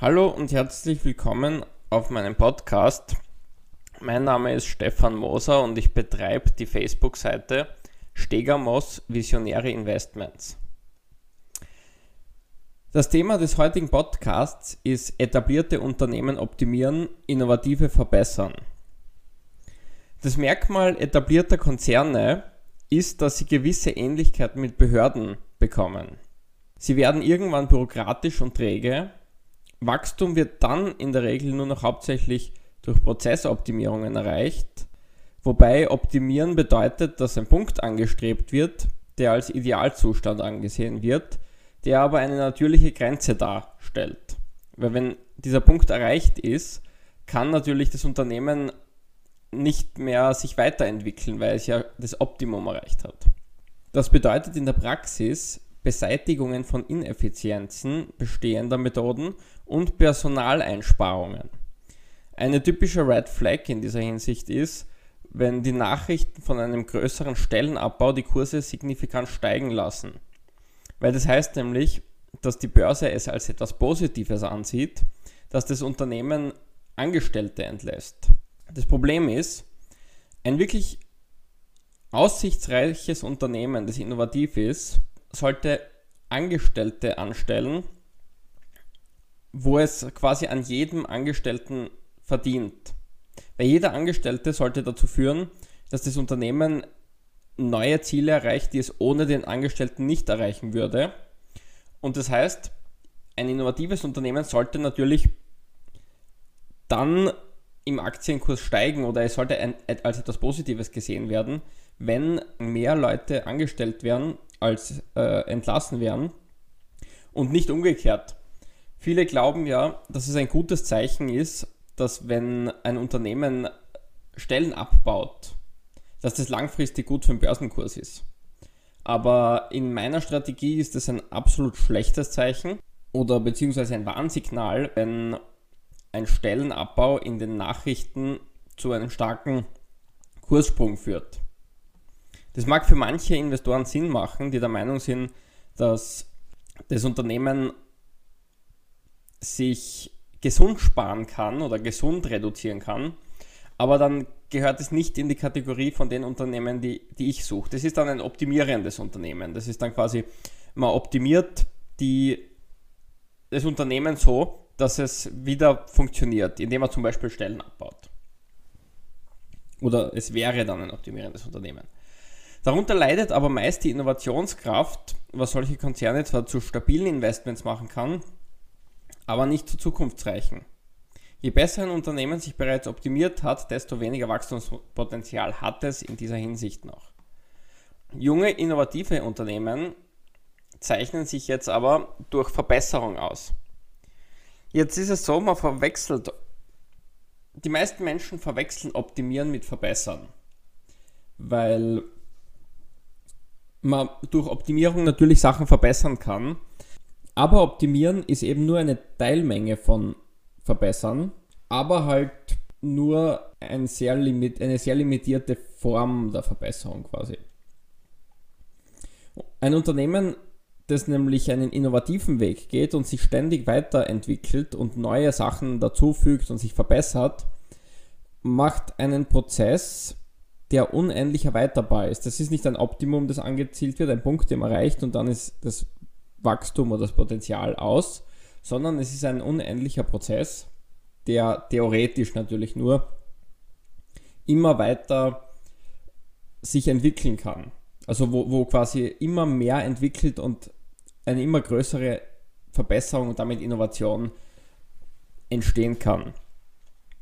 Hallo und herzlich willkommen auf meinem Podcast. Mein Name ist Stefan Moser und ich betreibe die Facebook-Seite Stegamos Visionäre Investments. Das Thema des heutigen Podcasts ist etablierte Unternehmen optimieren, innovative verbessern. Das Merkmal etablierter Konzerne ist, dass sie gewisse Ähnlichkeiten mit Behörden bekommen. Sie werden irgendwann bürokratisch und träge. Wachstum wird dann in der Regel nur noch hauptsächlich durch Prozessoptimierungen erreicht, wobei optimieren bedeutet, dass ein Punkt angestrebt wird, der als Idealzustand angesehen wird, der aber eine natürliche Grenze darstellt. Weil wenn dieser Punkt erreicht ist, kann natürlich das Unternehmen nicht mehr sich weiterentwickeln, weil es ja das Optimum erreicht hat. Das bedeutet in der Praxis Beseitigungen von Ineffizienzen bestehender Methoden und Personaleinsparungen. Eine typische Red Flag in dieser Hinsicht ist, wenn die Nachrichten von einem größeren Stellenabbau die Kurse signifikant steigen lassen. Weil das heißt nämlich, dass die Börse es als etwas Positives ansieht, dass das Unternehmen Angestellte entlässt. Das Problem ist, ein wirklich aussichtsreiches Unternehmen, das innovativ ist, sollte Angestellte anstellen, wo es quasi an jedem Angestellten verdient. Weil jeder Angestellte sollte dazu führen, dass das Unternehmen neue Ziele erreicht, die es ohne den Angestellten nicht erreichen würde. Und das heißt, ein innovatives Unternehmen sollte natürlich dann im Aktienkurs steigen oder es sollte ein, als etwas Positives gesehen werden, wenn mehr Leute angestellt werden als äh, entlassen werden und nicht umgekehrt. Viele glauben ja, dass es ein gutes Zeichen ist, dass wenn ein Unternehmen Stellen abbaut, dass das langfristig gut für den Börsenkurs ist. Aber in meiner Strategie ist das ein absolut schlechtes Zeichen oder beziehungsweise ein Warnsignal, wenn ein Stellenabbau in den Nachrichten zu einem starken Kurssprung führt. Das mag für manche Investoren Sinn machen, die der Meinung sind, dass das Unternehmen sich gesund sparen kann oder gesund reduzieren kann, aber dann gehört es nicht in die Kategorie von den Unternehmen, die, die ich suche. Das ist dann ein optimierendes Unternehmen. Das ist dann quasi, man optimiert die, das Unternehmen so, dass es wieder funktioniert, indem man zum Beispiel Stellen abbaut. Oder es wäre dann ein optimierendes Unternehmen. Darunter leidet aber meist die Innovationskraft, was solche Konzerne zwar zu stabilen Investments machen kann, aber nicht zu zukunftsreichen. Je besser ein Unternehmen sich bereits optimiert hat, desto weniger Wachstumspotenzial hat es in dieser Hinsicht noch. Junge, innovative Unternehmen zeichnen sich jetzt aber durch Verbesserung aus. Jetzt ist es so, man verwechselt, die meisten Menschen verwechseln Optimieren mit Verbessern, weil man durch Optimierung natürlich Sachen verbessern kann. Aber Optimieren ist eben nur eine Teilmenge von Verbessern, aber halt nur ein sehr limit, eine sehr limitierte Form der Verbesserung quasi. Ein Unternehmen, das nämlich einen innovativen Weg geht und sich ständig weiterentwickelt und neue Sachen dazufügt und sich verbessert, macht einen Prozess, der unendlich erweiterbar ist. Das ist nicht ein Optimum, das angezielt wird, ein Punkt, den man erreicht und dann ist das Wachstum oder das Potenzial aus, sondern es ist ein unendlicher Prozess, der theoretisch natürlich nur immer weiter sich entwickeln kann. Also wo, wo quasi immer mehr entwickelt und eine immer größere Verbesserung und damit Innovation entstehen kann.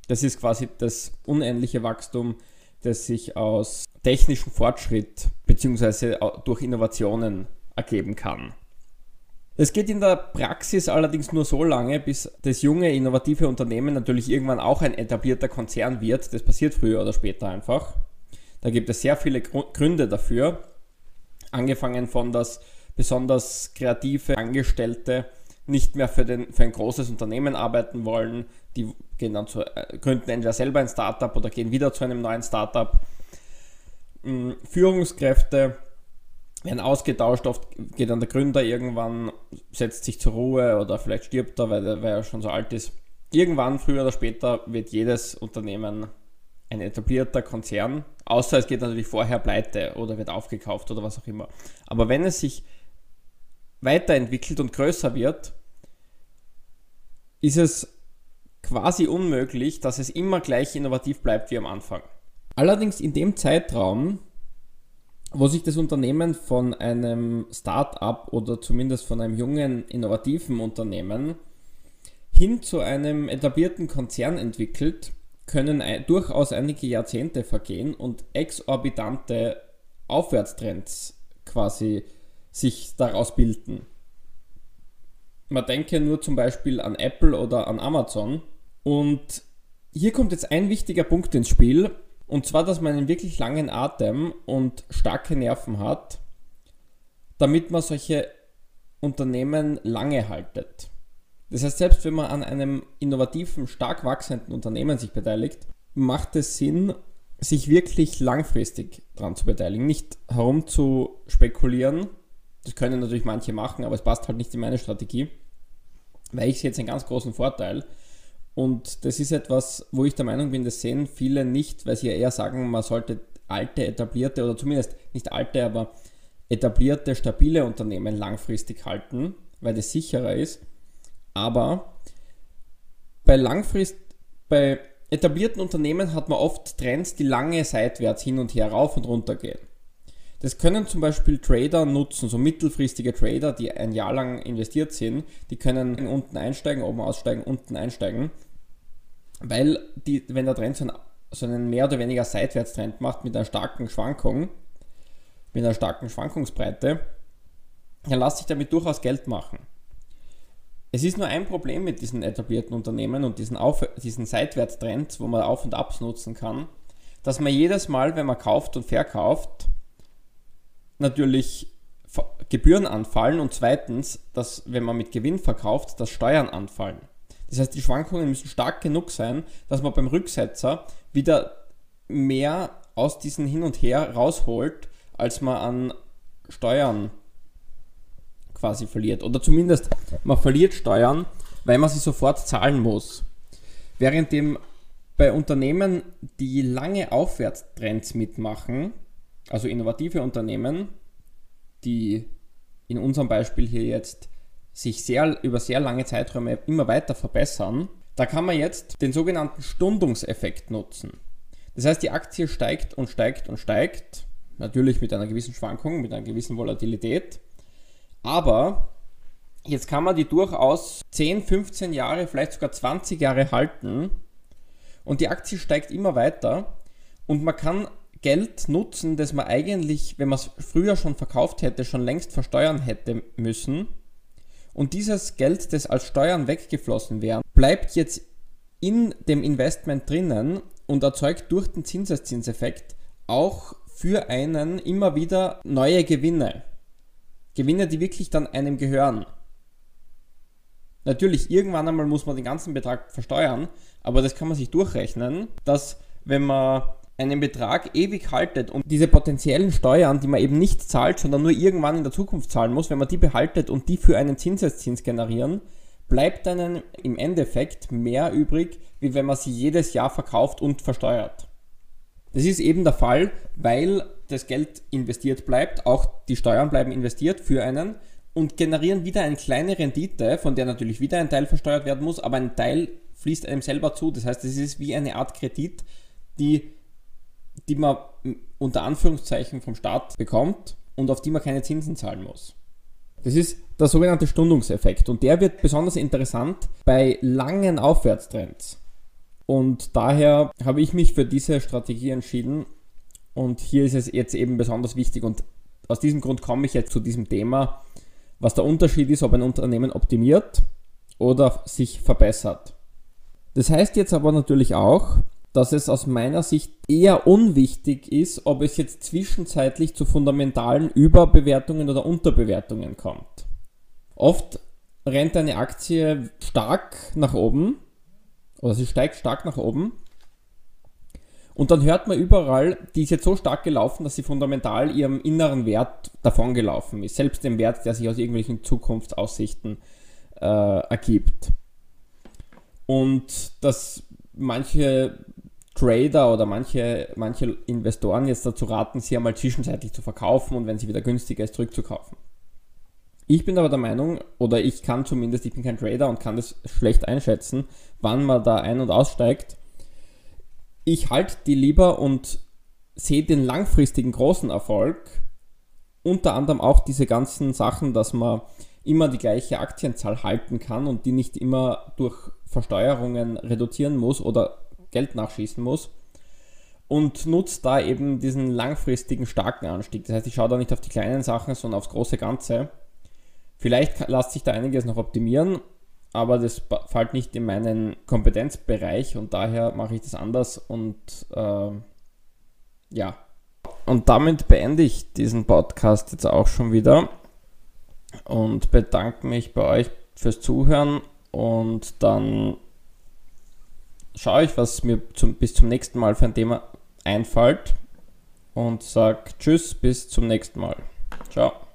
Das ist quasi das unendliche Wachstum, das sich aus technischem Fortschritt bzw. durch Innovationen ergeben kann. Es geht in der Praxis allerdings nur so lange, bis das junge, innovative Unternehmen natürlich irgendwann auch ein etablierter Konzern wird. Das passiert früher oder später einfach. Da gibt es sehr viele Gründe dafür. Angefangen von, dass besonders kreative Angestellte nicht mehr für, den, für ein großes Unternehmen arbeiten wollen. Die gehen dann zu, äh, gründen entweder selber ein Startup oder gehen wieder zu einem neuen Startup. Hm, Führungskräfte werden ausgetauscht, oft geht dann der Gründer irgendwann, setzt sich zur Ruhe oder vielleicht stirbt er, weil, er, weil er schon so alt ist. Irgendwann, früher oder später, wird jedes Unternehmen ein etablierter Konzern, außer es geht natürlich vorher pleite oder wird aufgekauft oder was auch immer. Aber wenn es sich weiterentwickelt und größer wird, ist es quasi unmöglich, dass es immer gleich innovativ bleibt wie am Anfang. Allerdings in dem Zeitraum, wo sich das Unternehmen von einem Start-up oder zumindest von einem jungen, innovativen Unternehmen hin zu einem etablierten Konzern entwickelt, können durchaus einige Jahrzehnte vergehen und exorbitante Aufwärtstrends quasi sich daraus bilden. Man denke nur zum Beispiel an Apple oder an Amazon. Und hier kommt jetzt ein wichtiger Punkt ins Spiel, und zwar, dass man einen wirklich langen Atem und starke Nerven hat, damit man solche Unternehmen lange haltet. Das heißt, selbst wenn man an einem innovativen, stark wachsenden Unternehmen sich beteiligt, macht es Sinn, sich wirklich langfristig daran zu beteiligen, nicht herum zu spekulieren. Das können natürlich manche machen, aber es passt halt nicht in meine Strategie, weil ich sehe jetzt einen ganz großen Vorteil. Und das ist etwas, wo ich der Meinung bin, das sehen viele nicht, weil sie ja eher sagen, man sollte alte, etablierte oder zumindest nicht alte, aber etablierte, stabile Unternehmen langfristig halten, weil das sicherer ist. Aber bei langfrist, bei etablierten Unternehmen hat man oft Trends, die lange seitwärts hin und her rauf und runter gehen. Das können zum Beispiel Trader nutzen, so mittelfristige Trader, die ein Jahr lang investiert sind, die können unten einsteigen, oben aussteigen, unten einsteigen, weil die, wenn der Trend so einen, so einen mehr oder weniger Seitwärtstrend macht mit einer starken Schwankung, mit einer starken Schwankungsbreite, dann lässt sich damit durchaus Geld machen. Es ist nur ein Problem mit diesen etablierten Unternehmen und diesen, Auf diesen Seitwärtstrends, wo man Auf- und Abs nutzen kann, dass man jedes Mal, wenn man kauft und verkauft, natürlich Gebühren anfallen und zweitens, dass wenn man mit Gewinn verkauft, dass Steuern anfallen. Das heißt, die Schwankungen müssen stark genug sein, dass man beim Rücksetzer wieder mehr aus diesen Hin und Her rausholt, als man an Steuern quasi verliert. Oder zumindest man verliert Steuern, weil man sie sofort zahlen muss. Währenddem bei Unternehmen, die lange Aufwärtstrends mitmachen, also innovative Unternehmen, die in unserem Beispiel hier jetzt sich sehr, über sehr lange Zeiträume immer weiter verbessern, da kann man jetzt den sogenannten Stundungseffekt nutzen. Das heißt, die Aktie steigt und steigt und steigt, natürlich mit einer gewissen Schwankung, mit einer gewissen Volatilität, aber jetzt kann man die durchaus 10, 15 Jahre, vielleicht sogar 20 Jahre halten und die Aktie steigt immer weiter und man kann Geld nutzen, das man eigentlich, wenn man es früher schon verkauft hätte, schon längst versteuern hätte müssen. Und dieses Geld, das als Steuern weggeflossen wäre, bleibt jetzt in dem Investment drinnen und erzeugt durch den Zinseszinseffekt auch für einen immer wieder neue Gewinne. Gewinne, die wirklich dann einem gehören. Natürlich, irgendwann einmal muss man den ganzen Betrag versteuern, aber das kann man sich durchrechnen, dass wenn man einen Betrag ewig haltet und diese potenziellen Steuern, die man eben nicht zahlt, sondern nur irgendwann in der Zukunft zahlen muss, wenn man die behaltet und die für einen Zinseszins generieren, bleibt dann im Endeffekt mehr übrig, wie wenn man sie jedes Jahr verkauft und versteuert. Das ist eben der Fall, weil das Geld investiert bleibt, auch die Steuern bleiben investiert für einen und generieren wieder eine kleine Rendite, von der natürlich wieder ein Teil versteuert werden muss, aber ein Teil fließt einem selber zu. Das heißt, es ist wie eine Art Kredit, die, die man unter Anführungszeichen vom Staat bekommt und auf die man keine Zinsen zahlen muss. Das ist der sogenannte Stundungseffekt und der wird besonders interessant bei langen Aufwärtstrends. Und daher habe ich mich für diese Strategie entschieden und hier ist es jetzt eben besonders wichtig und aus diesem Grund komme ich jetzt zu diesem Thema, was der Unterschied ist, ob ein Unternehmen optimiert oder sich verbessert. Das heißt jetzt aber natürlich auch, dass es aus meiner Sicht eher unwichtig ist, ob es jetzt zwischenzeitlich zu fundamentalen Überbewertungen oder Unterbewertungen kommt. Oft rennt eine Aktie stark nach oben oder sie steigt stark nach oben Und dann hört man überall, die ist jetzt so stark gelaufen, dass sie fundamental ihrem inneren Wert davongelaufen ist. Selbst dem Wert, der sich aus irgendwelchen Zukunftsaussichten äh, ergibt. Und dass manche Trader oder manche, manche Investoren jetzt dazu raten, sie einmal zwischenzeitlich zu verkaufen und wenn sie wieder günstiger ist, zurückzukaufen. Ich bin aber der Meinung, oder ich kann zumindest, ich bin kein Trader und kann das schlecht einschätzen, wann man da ein- und aussteigt ich halte die lieber und sehe den langfristigen großen Erfolg. Unter anderem auch diese ganzen Sachen, dass man immer die gleiche Aktienzahl halten kann und die nicht immer durch Versteuerungen reduzieren muss oder Geld nachschießen muss. Und nutzt da eben diesen langfristigen starken Anstieg. Das heißt, ich schaue da nicht auf die kleinen Sachen, sondern aufs große Ganze. Vielleicht lässt sich da einiges noch optimieren, aber das fällt nicht in meinen Kompetenzbereich und daher mache ich das anders und äh, ja. Und damit beende ich diesen Podcast jetzt auch schon wieder und bedanke mich bei euch fürs Zuhören und dann schaue ich, was mir zum, bis zum nächsten Mal für ein Thema einfällt und sage Tschüss, bis zum nächsten Mal. Ciao.